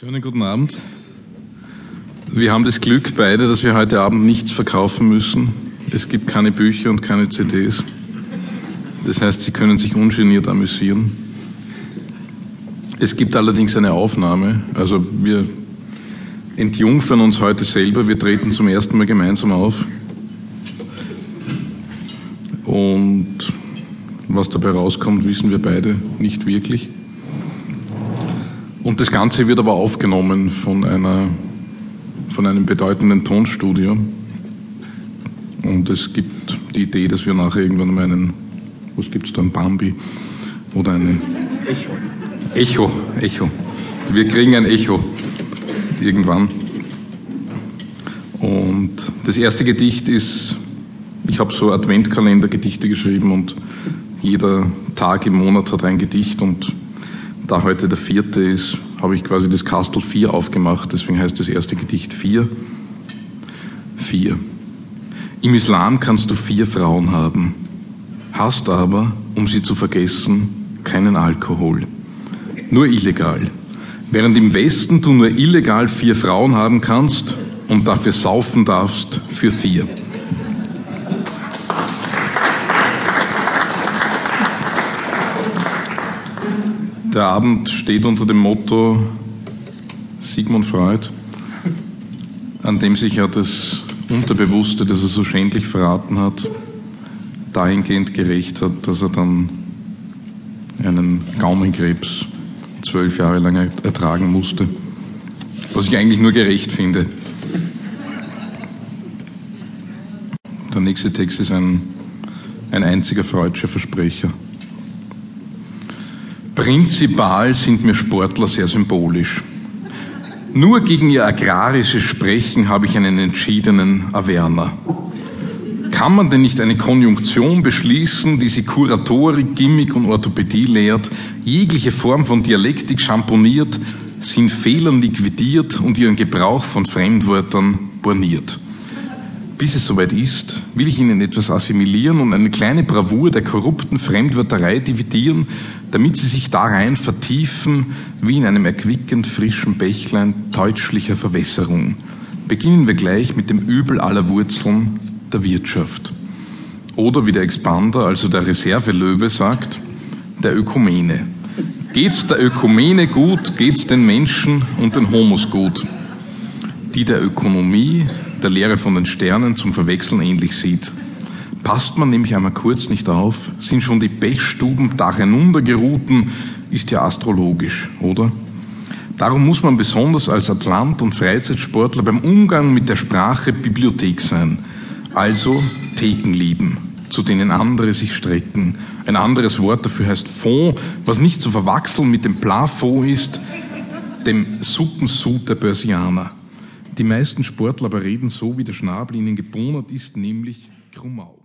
Schönen guten Abend. Wir haben das Glück beide, dass wir heute Abend nichts verkaufen müssen. Es gibt keine Bücher und keine CDs. Das heißt, Sie können sich ungeniert amüsieren. Es gibt allerdings eine Aufnahme. Also wir entjungfern uns heute selber. Wir treten zum ersten Mal gemeinsam auf. Und was dabei rauskommt, wissen wir beide nicht wirklich. Und das Ganze wird aber aufgenommen von, einer, von einem bedeutenden Tonstudio. Und es gibt die Idee, dass wir nachher irgendwann mal einen, was gibt es da, ein Bambi oder einen Echo. Echo, Echo. Wir kriegen ein Echo irgendwann. Und das erste Gedicht ist, ich habe so Adventkalender-Gedichte geschrieben und jeder Tag im Monat hat ein Gedicht und da heute der vierte ist, habe ich quasi das Kastel 4 aufgemacht, deswegen heißt das erste Gedicht 4. 4. Im Islam kannst du vier Frauen haben, hast aber, um sie zu vergessen, keinen Alkohol. Nur illegal. Während im Westen du nur illegal vier Frauen haben kannst und dafür saufen darfst für vier. Der Abend steht unter dem Motto Sigmund Freud, an dem sich ja das Unterbewusste, das er so schändlich verraten hat, dahingehend gerecht hat, dass er dann einen Gaumenkrebs zwölf Jahre lang ertragen musste. Was ich eigentlich nur gerecht finde. Der nächste Text ist ein, ein einziger freudscher Versprecher. Prinzipal sind mir Sportler sehr symbolisch. Nur gegen ihr agrarisches Sprechen habe ich einen entschiedenen Averner. Kann man denn nicht eine Konjunktion beschließen, die sie Kuratorik, Gimmick und Orthopädie lehrt, jegliche Form von Dialektik champoniert, sie in Fehlern liquidiert und ihren Gebrauch von Fremdwörtern borniert? Bis es soweit ist, will ich Ihnen etwas assimilieren und eine kleine Bravour der korrupten Fremdwörterei dividieren, damit Sie sich darein vertiefen, wie in einem erquickend frischen Bächlein deutschlicher Verwässerung. Beginnen wir gleich mit dem Übel aller Wurzeln der Wirtschaft. Oder wie der Expander, also der Reservelöwe, sagt, der Ökumene. Geht's der Ökumene gut, geht's den Menschen und den Homos gut. Die der Ökonomie der Lehre von den Sternen zum Verwechseln ähnlich sieht. Passt man nämlich einmal kurz nicht auf, sind schon die Pechstuben da hinuntergeruhten, ist ja astrologisch, oder? Darum muss man besonders als Atlant- und Freizeitsportler beim Umgang mit der Sprache Bibliothek sein, also Theken lieben, zu denen andere sich strecken. Ein anderes Wort dafür heißt Fond, was nicht zu verwechseln mit dem Plafond ist, dem Suppensud der Börsianer. Die meisten Sportler aber reden so, wie der Schnabel ihnen gebohnert ist, nämlich krumm auf.